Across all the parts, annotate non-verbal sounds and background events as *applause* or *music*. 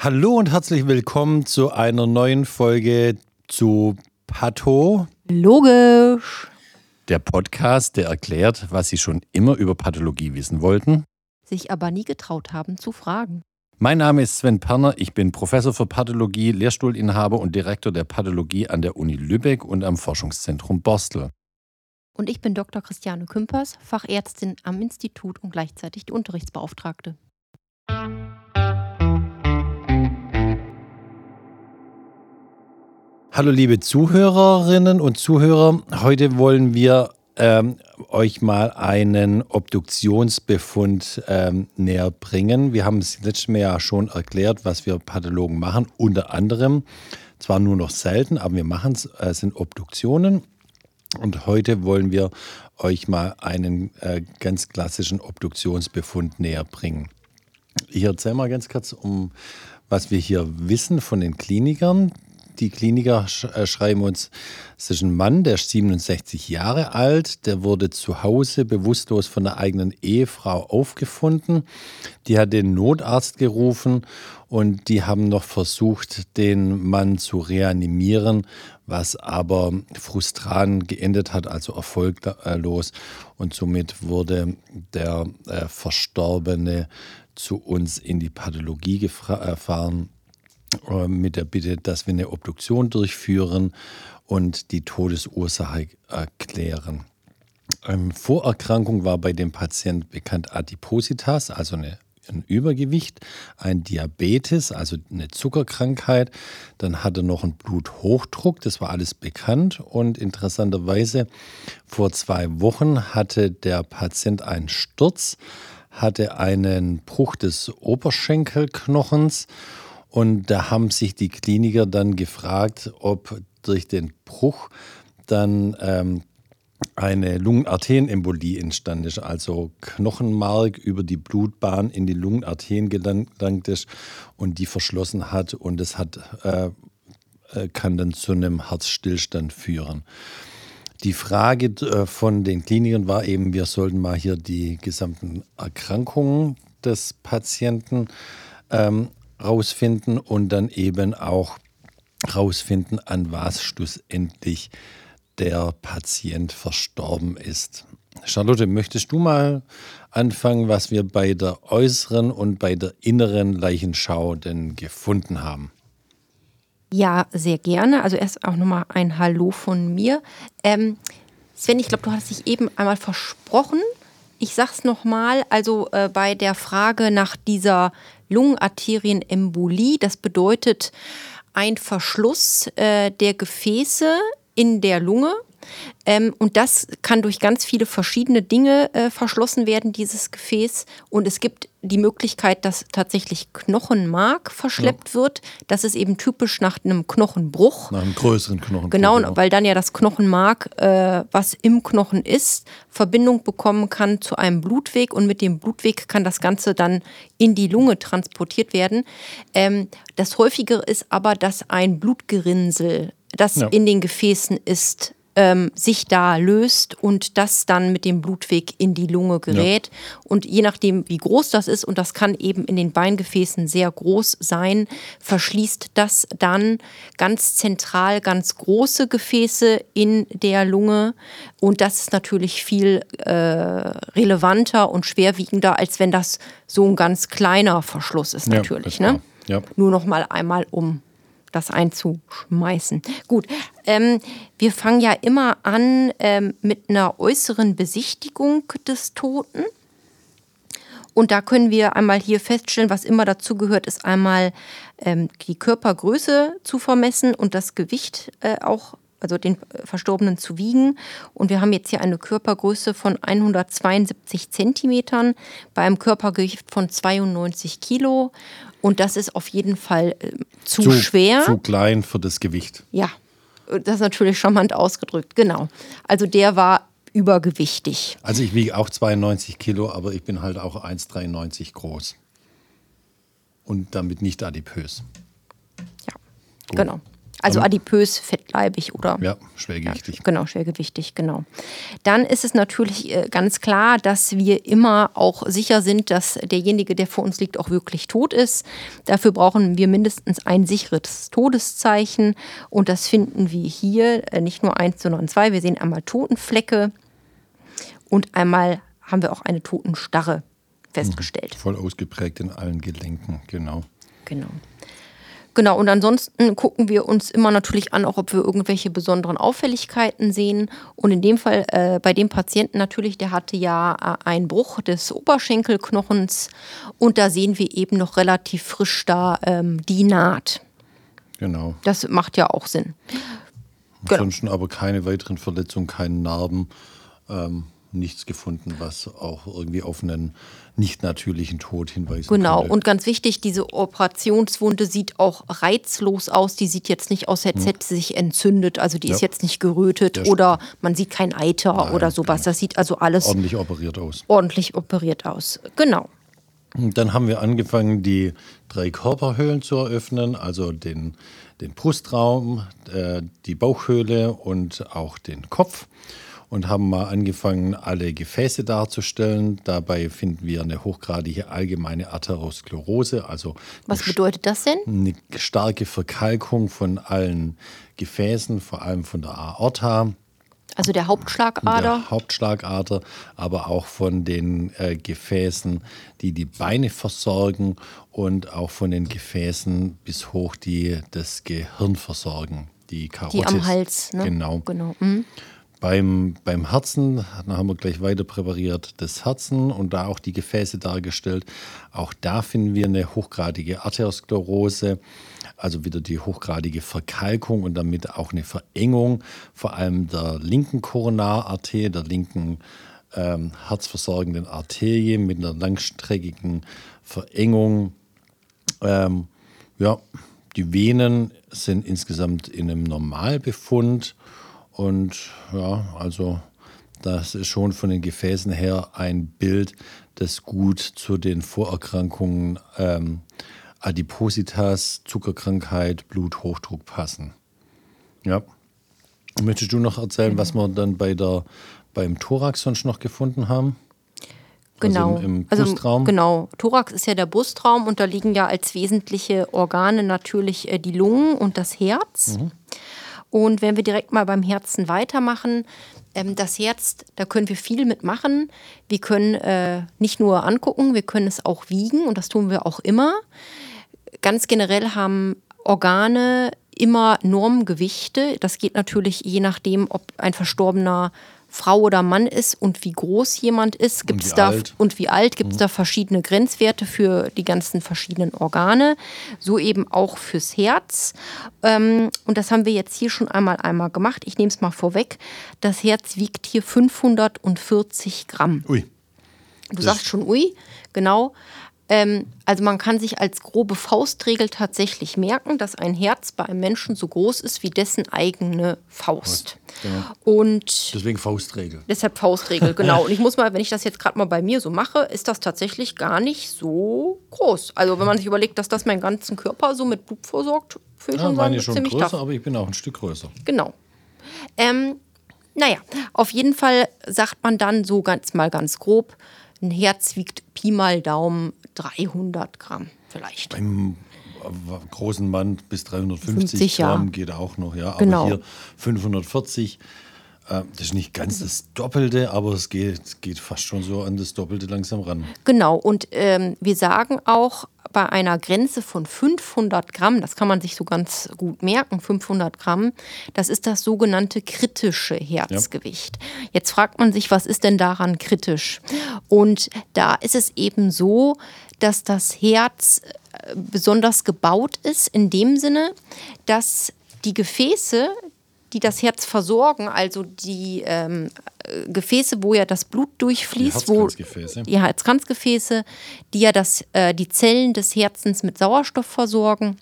Hallo und herzlich willkommen zu einer neuen Folge zu Patho. Logisch. Der Podcast, der erklärt, was Sie schon immer über Pathologie wissen wollten, sich aber nie getraut haben zu fragen. Mein Name ist Sven Perner, ich bin Professor für Pathologie, Lehrstuhlinhaber und Direktor der Pathologie an der Uni Lübeck und am Forschungszentrum Borstel. Und ich bin Dr. Christiane Kümpers, Fachärztin am Institut und gleichzeitig die Unterrichtsbeauftragte. Hallo liebe Zuhörerinnen und Zuhörer, heute wollen wir ähm, euch mal einen Obduktionsbefund ähm, näher bringen. Wir haben es letztes Mal ja schon erklärt, was wir Pathologen machen, unter anderem, zwar nur noch selten, aber wir machen es, äh, sind Obduktionen. Und heute wollen wir euch mal einen äh, ganz klassischen Obduktionsbefund näher bringen. Ich erzähle mal ganz kurz um was wir hier wissen von den Klinikern die Kliniker äh, schreiben uns, es ist ein Mann, der ist 67 Jahre alt, der wurde zu Hause bewusstlos von der eigenen Ehefrau aufgefunden. Die hat den Notarzt gerufen und die haben noch versucht, den Mann zu reanimieren, was aber frustran geendet hat, also erfolglos. Und somit wurde der äh, Verstorbene zu uns in die Pathologie gefahren äh, mit der Bitte, dass wir eine Obduktion durchführen und die Todesursache erklären. Ähm, Vorerkrankung war bei dem Patienten bekannt Adipositas, also eine, ein Übergewicht, ein Diabetes, also eine Zuckerkrankheit. Dann hatte er noch einen Bluthochdruck, das war alles bekannt. Und interessanterweise, vor zwei Wochen hatte der Patient einen Sturz, hatte einen Bruch des Oberschenkelknochens und da haben sich die Kliniker dann gefragt, ob durch den Bruch dann ähm, eine Lungenarterienembolie entstanden ist, also Knochenmark über die Blutbahn in die Lungenarterien gelangt ist und die verschlossen hat und es hat, äh, äh, kann dann zu einem Herzstillstand führen. Die Frage äh, von den Klinikern war eben, wir sollten mal hier die gesamten Erkrankungen des Patienten ähm, rausfinden und dann eben auch rausfinden, an was schlussendlich der Patient verstorben ist. Charlotte, möchtest du mal anfangen, was wir bei der äußeren und bei der inneren Leichenschau denn gefunden haben? Ja, sehr gerne. Also erst auch nochmal ein Hallo von mir. Ähm, Sven, ich glaube, du hast dich eben einmal versprochen. Ich sag's nochmal, also äh, bei der Frage nach dieser Lungenarterienembolie. Das bedeutet ein Verschluss äh, der Gefäße in der Lunge. Ähm, und das kann durch ganz viele verschiedene Dinge äh, verschlossen werden, dieses Gefäß. Und es gibt die Möglichkeit, dass tatsächlich Knochenmark verschleppt ja. wird. Das ist eben typisch nach einem Knochenbruch. Nach einem größeren Knochenbruch. Genau, genau. weil dann ja das Knochenmark, äh, was im Knochen ist, Verbindung bekommen kann zu einem Blutweg und mit dem Blutweg kann das Ganze dann in die Lunge transportiert werden. Ähm, das Häufigere ist aber, dass ein Blutgerinnsel, das ja. in den Gefäßen ist, ähm, sich da löst und das dann mit dem Blutweg in die Lunge gerät. Ja. Und je nachdem, wie groß das ist, und das kann eben in den Beingefäßen sehr groß sein, verschließt das dann ganz zentral ganz große Gefäße in der Lunge. Und das ist natürlich viel äh, relevanter und schwerwiegender, als wenn das so ein ganz kleiner Verschluss ist, natürlich. Ja, ne? Ja. Nur noch mal einmal um das einzuschmeißen. Gut, ähm, wir fangen ja immer an ähm, mit einer äußeren Besichtigung des Toten. Und da können wir einmal hier feststellen, was immer dazu gehört, ist einmal ähm, die Körpergröße zu vermessen und das Gewicht äh, auch, also den Verstorbenen zu wiegen. Und wir haben jetzt hier eine Körpergröße von 172 Zentimetern bei einem Körpergewicht von 92 Kilo. Und das ist auf jeden Fall äh, zu, zu, schwer. Zu klein für das Gewicht. Ja, das ist natürlich charmant ausgedrückt, genau. Also der war übergewichtig. Also ich wiege auch 92 Kilo, aber ich bin halt auch 1,93 groß. Und damit nicht adipös. Ja, Gut. genau. Also adipös, fettleibig oder Ja, schwergewichtig. Genau, schwergewichtig, genau. Dann ist es natürlich äh, ganz klar, dass wir immer auch sicher sind, dass derjenige, der vor uns liegt, auch wirklich tot ist. Dafür brauchen wir mindestens ein sicheres Todeszeichen. Und das finden wir hier äh, nicht nur eins, sondern zwei. Wir sehen einmal Totenflecke und einmal haben wir auch eine Totenstarre festgestellt. Voll ausgeprägt in allen Gelenken, genau. Genau. Genau, und ansonsten gucken wir uns immer natürlich an, auch ob wir irgendwelche besonderen Auffälligkeiten sehen. Und in dem Fall, äh, bei dem Patienten natürlich, der hatte ja äh, einen Bruch des Oberschenkelknochens und da sehen wir eben noch relativ frisch da ähm, die Naht. Genau. Das macht ja auch Sinn. Genau. Ansonsten aber keine weiteren Verletzungen, keine Narben, ähm, nichts gefunden, was auch irgendwie auf einen nicht natürlichen Tod hinweisen Genau, könnte. und ganz wichtig, diese Operationswunde sieht auch reizlos aus. Die sieht jetzt nicht aus, als hätte sie sich entzündet. Also die ist Ja. jetzt nicht gerötet Sch- oder man sieht kein Eiter Nein, oder sowas. Das sieht also alles ordentlich operiert aus. ordentlich operiert aus. Genau. Und dann haben wir angefangen, die drei Körperhöhlen zu eröffnen, also den, den Brustraum, äh, die Bauchhöhle und auch den Kopf. Und haben mal angefangen, alle Gefäße darzustellen. Dabei finden wir eine hochgradige allgemeine Atherosklerose, also Was bedeutet das denn? eine starke Verkalkung von allen Gefäßen, vor allem von der Aorta, Also der Hauptschlagader. der Hauptschlagader, aber auch von den äh, Gefäßen, die die Beine versorgen und auch von den Gefäßen bis hoch, die das Gehirn versorgen, die Karotis. die am Hals. Ne? Genau. genau. Mhm. Beim, beim Herzen, da haben wir gleich weiter präpariert, das Herzen und da auch die Gefäße dargestellt. Auch da finden wir eine hochgradige Arteriosklerose, also wieder die hochgradige Verkalkung und damit auch eine Verengung, vor allem der linken Koronararterie, der linken ähm, herzversorgenden Arterie mit einer langstreckigen Verengung. Ähm, ja, die Venen sind insgesamt in einem Normalbefund und ja, also das ist schon von den Gefäßen her ein Bild, das gut zu den Vorerkrankungen ähm, Adipositas, Zuckerkrankheit, Bluthochdruck passen. Ja. Möchtest du noch erzählen, was wir dann bei der, beim Thorax sonst noch gefunden haben? Genau. Also im, im Brustraum? genau. Thorax ist ja der Brustraum und da liegen ja als wesentliche Organe natürlich äh, die Lungen und das Herz. Mhm. Und wenn wir direkt mal beim Herzen weitermachen, ähm, das Herz, da können wir viel mitmachen. Wir können äh, nicht nur angucken, wir können es auch wiegen und das tun wir auch immer. Ganz generell haben Organe immer Normgewichte. Das geht natürlich je nachdem, ob ein Verstorbener Frau oder Mann ist und wie groß jemand ist, gibt es da alt. und wie alt gibt es da verschiedene Grenzwerte für die ganzen verschiedenen Organe, so eben auch fürs Herz. Ähm, und das haben wir jetzt hier schon einmal einmal gemacht. Ich nehme es mal vorweg. Das Herz wiegt hier 540 Gramm. Ui, Du Das- sagst schon, ui, genau. Ähm, also man kann sich als grobe Faustregel tatsächlich merken, dass ein Herz bei einem Menschen so groß ist wie dessen eigene Faust. Genau. Und deswegen Faustregel. deshalb Faustregel, genau. *laughs* Und ich muss mal, wenn ich das jetzt gerade mal bei mir so mache, ist das tatsächlich gar nicht so groß. Also wenn man sich überlegt, dass das meinen ganzen Körper so mit Blut versorgt, ich Ja, schon sagen, meine ist schon ziemlich größer, tough. aber ich bin auch ein Stück größer. Genau. Ähm, naja, auf jeden Fall sagt man dann so ganz mal ganz grob, ein Herz wiegt Pi mal Daumen 300 Gramm vielleicht. Beim äh, großen Mann bis 350 50, ja. Gramm geht auch noch, ja. Aber Genau. hier 540, äh, das ist nicht ganz das Doppelte, aber es geht, geht fast schon so an das Doppelte langsam ran. Genau, und ähm, wir sagen auch bei einer Grenze von 500 Gramm, das kann man sich so ganz gut merken, 500 Gramm, das ist das sogenannte kritische Herzgewicht. Jetzt fragt man sich, was ist denn daran kritisch? Und da ist es eben so, dass das Herz äh, besonders gebaut ist, in dem Sinne, dass die Gefäße, die das Herz versorgen, also die ähm, äh, Gefäße, wo ja das Blut durchfließt, wo Herzkranzgefäße. die Herzkranzgefäße, die ja das, äh, die Zellen des Herzens mit Sauerstoff versorgen,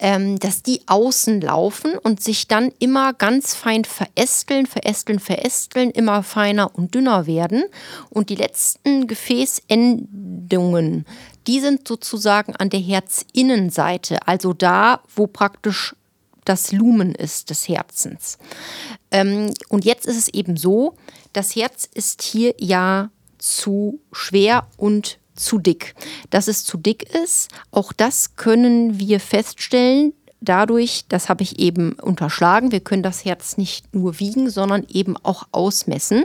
ähm, dass die außen laufen und sich dann immer ganz fein verästeln, verästeln, verästeln, immer feiner und dünner werden. Und die letzten Gefäßendungen, die sind sozusagen an der Herzinnenseite, also da, wo praktisch das Lumen ist des Herzens. Ähm, und jetzt ist es eben so, das Herz ist hier ja zu schwer und zu dick. Dass es zu dick ist, auch das können wir feststellen dadurch, das habe ich eben unterschlagen, wir können das Herz nicht nur wiegen, sondern eben auch ausmessen.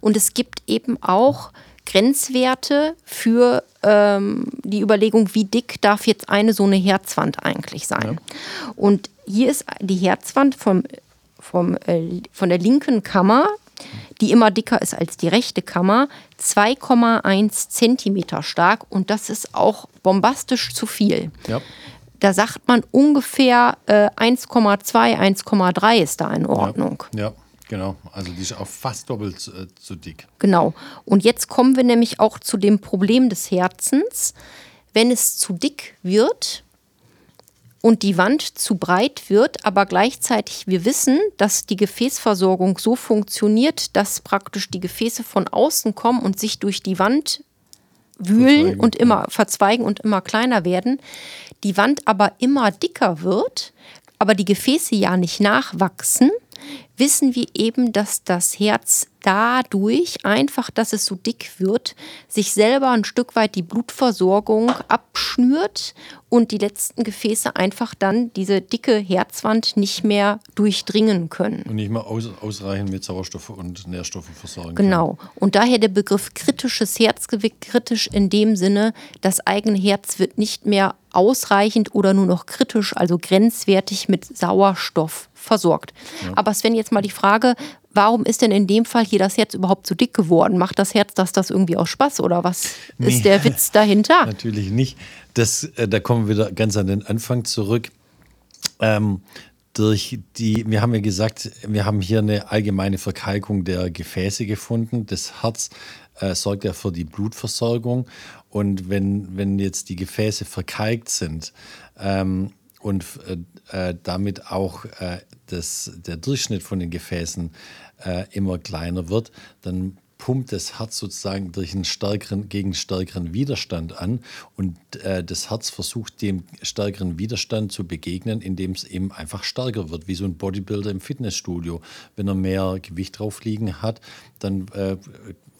Und es gibt eben auch Grenzwerte für ähm, die Überlegung, wie dick darf jetzt eine so eine Herzwand eigentlich sein. Ja. Und hier ist die Herzwand vom, vom, äh, von der linken Kammer, die immer dicker ist als die rechte Kammer, 2,1 Zentimeter stark und das ist auch bombastisch zu viel. Ja da sagt man ungefähr äh, 1,2, 1,3 ist da in Ordnung. Ja, ja, genau. Also die ist auch fast doppelt äh, zu dick. Genau. Und jetzt kommen wir nämlich auch zu dem Problem des Herzens. Wenn es zu dick wird, und die Wand zu breit wird, aber gleichzeitig wir wissen, dass die Gefäßversorgung so funktioniert, dass praktisch die Gefäße von außen kommen und sich durch die Wand wühlen verzweigen, und immer verzweigen und immer kleiner werden, die Wand aber immer dicker wird, aber die Gefäße ja nicht nachwachsen, wissen wir eben, dass das Herz dadurch einfach, dass es so dick wird, sich selber ein Stück weit die Blutversorgung abschnürt und die letzten Gefäße einfach dann diese dicke Herzwand nicht mehr durchdringen können. Und nicht mehr aus, ausreichend mit Sauerstoff und Nährstoffen versorgen. Genau. Können. Und daher der Begriff kritisches Herzgewicht, kritisch in dem Sinne, das eigene Herz wird nicht mehr ausreichend oder nur noch kritisch, also grenzwertig mit Sauerstoff versorgt. Ja. Aber Sven, jetzt mal die Frage, warum ist denn in dem Fall hier das Herz überhaupt so dick geworden? Macht das Herz das, das irgendwie aus Spaß oder was nee, ist der Witz dahinter? *laughs* Natürlich nicht. Das, äh, da kommen wir wieder ganz an den Anfang zurück. Ähm, durch die, wir haben ja gesagt, wir haben hier eine allgemeine Verkalkung der Gefäße gefunden. Das Herz äh, sorgt ja für die Blutversorgung. Und wenn, wenn jetzt die Gefäße verkalkt sind, ähm, und äh, äh, damit auch äh, das, der Durchschnitt von den Gefäßen äh, immer kleiner wird, dann pumpt das Herz sozusagen durch einen stärkeren, gegen stärkeren Widerstand an und äh, das Herz versucht dem stärkeren Widerstand zu begegnen, indem es eben einfach stärker wird, wie so ein Bodybuilder im Fitnessstudio. Wenn er mehr Gewicht drauf liegen hat, dann äh,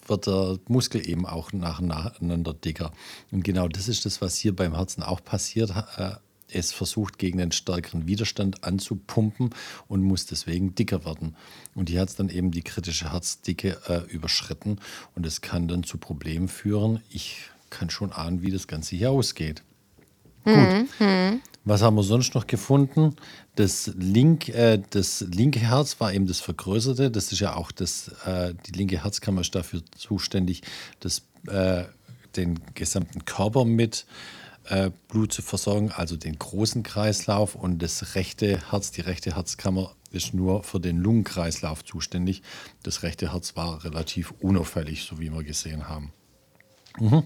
wird der Muskel eben auch nacheinander dicker. Und genau das ist das, was hier beim Herzen auch passiert. Äh, es versucht, gegen einen stärkeren Widerstand anzupumpen und muss deswegen dicker werden. Und hier hat es dann eben die kritische Herzdicke äh, überschritten und es kann dann zu Problemen führen. Ich kann schon ahnen, wie das Ganze hier ausgeht. Mhm. Gut. Mhm. Was haben wir sonst noch gefunden? Das, link, äh, das linke Herz war eben das vergrößerte. Das ist ja auch das, äh, die linke Herzkammer ist dafür zuständig, das, äh, den gesamten Körper mit äh, Blut zu versorgen, also den großen Kreislauf und das rechte Herz, die rechte Herzkammer ist nur für den Lungenkreislauf zuständig. Das rechte Herz war relativ unauffällig, so wie wir gesehen haben. Mhm.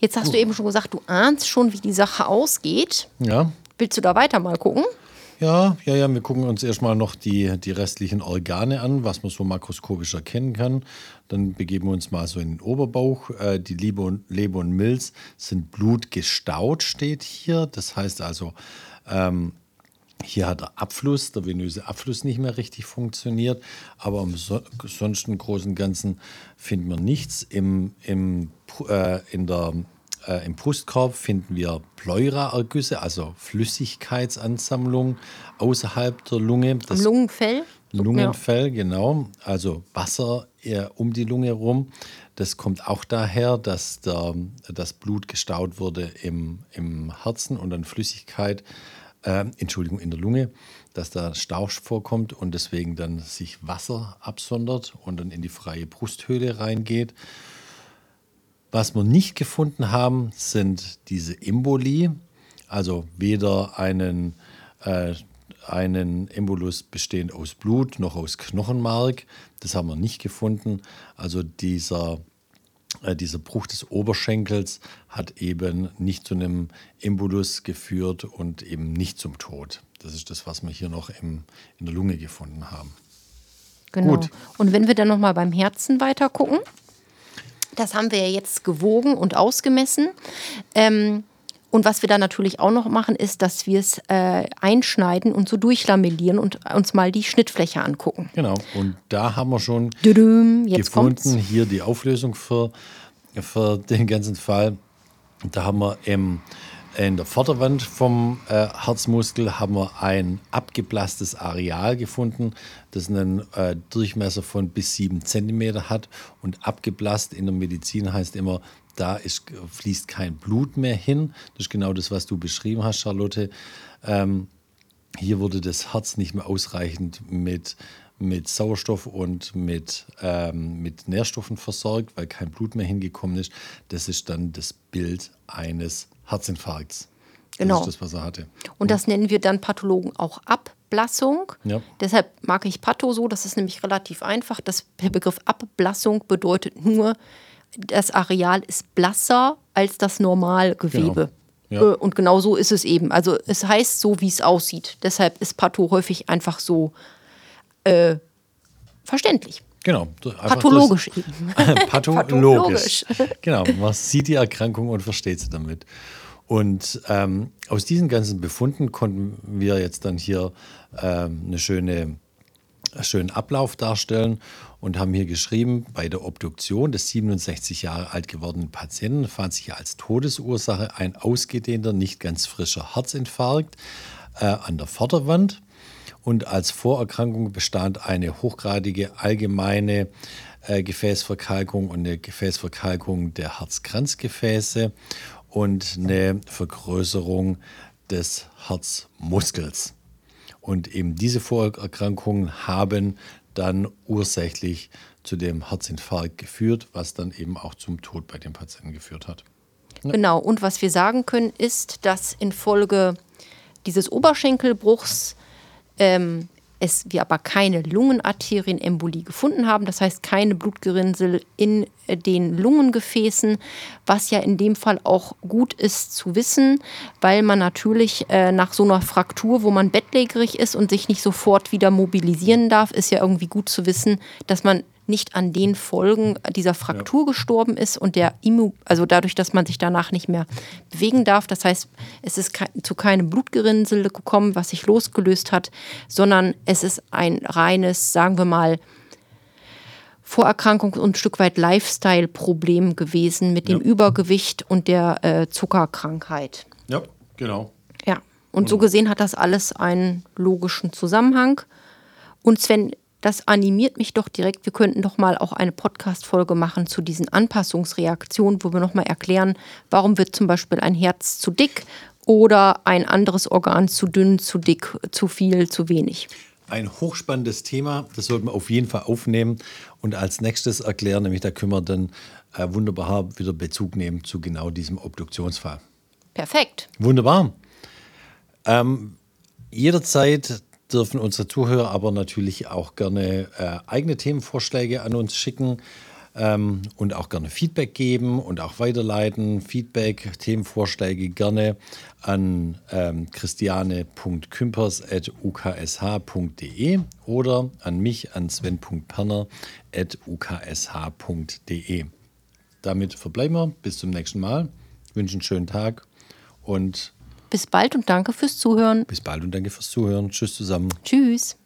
Jetzt hast du eben schon gesagt, du ahnst schon, wie die Sache ausgeht. Ja. Willst du da weiter mal gucken? Ja, ja, ja, wir gucken uns erstmal noch die, die restlichen Organe an, was man so makroskopisch erkennen kann. Dann begeben wir uns mal so in den Oberbauch. Äh, die Leber und, Leber und Milz sind blutgestaut, steht hier. Das heißt also, ähm, hier hat der Abfluss, der venöse Abfluss nicht mehr richtig funktioniert, aber im so, sonst im Großen und Ganzen finden wir nichts. Im, im, äh, in der äh, Im Brustkorb finden wir Pleuraergüsse, also Flüssigkeitsansammlung außerhalb der Lunge. Das Am Lungenfell? Lungenfell, ja. genau. Also Wasser um die Lunge herum. Das kommt auch daher, dass der, das Blut gestaut wurde im, im Herzen und dann Flüssigkeit, äh, Entschuldigung, in der Lunge, dass da Stau vorkommt und deswegen dann sich Wasser absondert und dann in die freie Brusthöhle reingeht. Was wir nicht gefunden haben, sind diese Emboli, also weder einen, äh, einen Embolus bestehend aus Blut noch aus Knochenmark. Das haben wir nicht gefunden. Also dieser, äh, dieser Bruch des Oberschenkels hat eben nicht zu einem Embolus geführt und eben nicht zum Tod. Das ist das, was wir hier noch im, in der Lunge gefunden haben. Genau. Gut. Und wenn wir dann nochmal beim Herzen weiter gucken? Das haben wir ja jetzt gewogen und ausgemessen. Ähm, und was wir dann natürlich auch noch machen, ist, dass wir es äh, einschneiden und so durchlamellieren und uns mal die Schnittfläche angucken. Genau. Und da haben wir schon jetzt gefunden, kommt's. hier die Auflösung für, für den ganzen Fall. Da haben wir im, in der Vorderwand vom äh, Herzmuskel haben wir ein abgeblasstes Areal gefunden, das einen äh, Durchmesser von bis sieben Zentimeter hat. Und abgeblasst in der Medizin heißt immer, da ist, fließt kein Blut mehr hin. Das ist genau das, was du beschrieben hast, Charlotte. Ähm, hier wurde das Herz nicht mehr ausreichend mit, mit Sauerstoff und mit, ähm, mit Nährstoffen versorgt, weil kein Blut mehr hingekommen ist. Das ist dann das Bild eines Herzinfarkts. Genau. Das ist das, was er hatte. Und das nennen wir dann Pathologen auch Abblassung. Ja. Deshalb mag ich Patho so, das ist nämlich relativ einfach. Das, der Begriff Abblassung bedeutet nur, das Areal ist blasser als das Normalgewebe. Genau. Ja. Äh, Und genau so ist es eben. Also es heißt so, wie es aussieht. Deshalb ist Patho häufig einfach so äh, verständlich. Genau. Pathologisch das- eben. *laughs* Pathologisch. *laughs* genau, man sieht die Erkrankung und versteht sie damit. Und ähm, aus diesen ganzen Befunden konnten wir jetzt dann hier ähm, eine schöne, einen schönen Ablauf darstellen und haben hier geschrieben, bei der Obduktion des 67 Jahre alt gewordenen Patienten fand sich als Todesursache ein ausgedehnter, nicht ganz frischer Herzinfarkt äh, an der Vorderwand. Und als Vorerkrankung bestand eine hochgradige allgemeine äh, Gefäßverkalkung und eine Gefäßverkalkung der Herzkranzgefäße und eine Vergrößerung des Herzmuskels. Und eben diese Vorerkrankungen haben dann ursächlich zu dem Herzinfarkt geführt, was dann eben auch zum Tod bei dem Patienten geführt hat. Genau. Und was wir sagen können, ist, dass infolge dieses Oberschenkelbruchs ähm, es wir aber keine Lungenarterienembolie gefunden haben. Das heißt, keine Blutgerinnsel in äh, den Lungengefäßen, was ja in dem Fall auch gut ist zu wissen, weil man natürlich äh, nach so einer Fraktur, wo man bettlägerig ist und sich nicht sofort wieder mobilisieren darf, ist ja irgendwie gut zu wissen, dass man nicht an den Folgen dieser Fraktur gestorben ist und der Immu also dadurch, dass man sich danach nicht mehr bewegen darf. Das heißt, es ist kei- zu keinem Blutgerinnsel gekommen, was sich losgelöst hat, sondern es ist ein reines, sagen wir mal, Vorerkrankung und ein Stück weit Lifestyle-Problem gewesen mit dem Ja. Übergewicht und der äh, Zuckerkrankheit. Ja, genau. Ja, und so gesehen hat das alles einen logischen Zusammenhang. Und Sven, das animiert mich doch direkt, wir könnten doch mal auch eine Podcast-Folge machen zu diesen Anpassungsreaktionen, wo wir nochmal erklären, warum wird zum Beispiel ein Herz zu dick oder ein anderes Organ zu dünn, zu dick, zu viel, zu wenig. Ein hochspannendes Thema, das sollten wir auf jeden Fall aufnehmen und als nächstes erklären, nämlich da können wir dann äh, wunderbar wieder Bezug nehmen zu genau diesem Obduktionsfall. Perfekt. Wunderbar. Ähm, jederzeit dürfen unsere Zuhörer aber natürlich auch gerne äh, eigene Themenvorschläge an uns schicken ähm, und auch gerne Feedback geben und auch weiterleiten. Feedback, Themenvorschläge gerne an ähm, christiane.kümpers.uksh.de oder an mich an sven.perner.uksh.de. Damit verbleiben wir. Bis zum nächsten Mal. Ich wünsche einen schönen Tag und Bis bald und danke fürs Zuhören. bis bald und danke fürs Zuhören. Tschüss zusammen. Tschüss.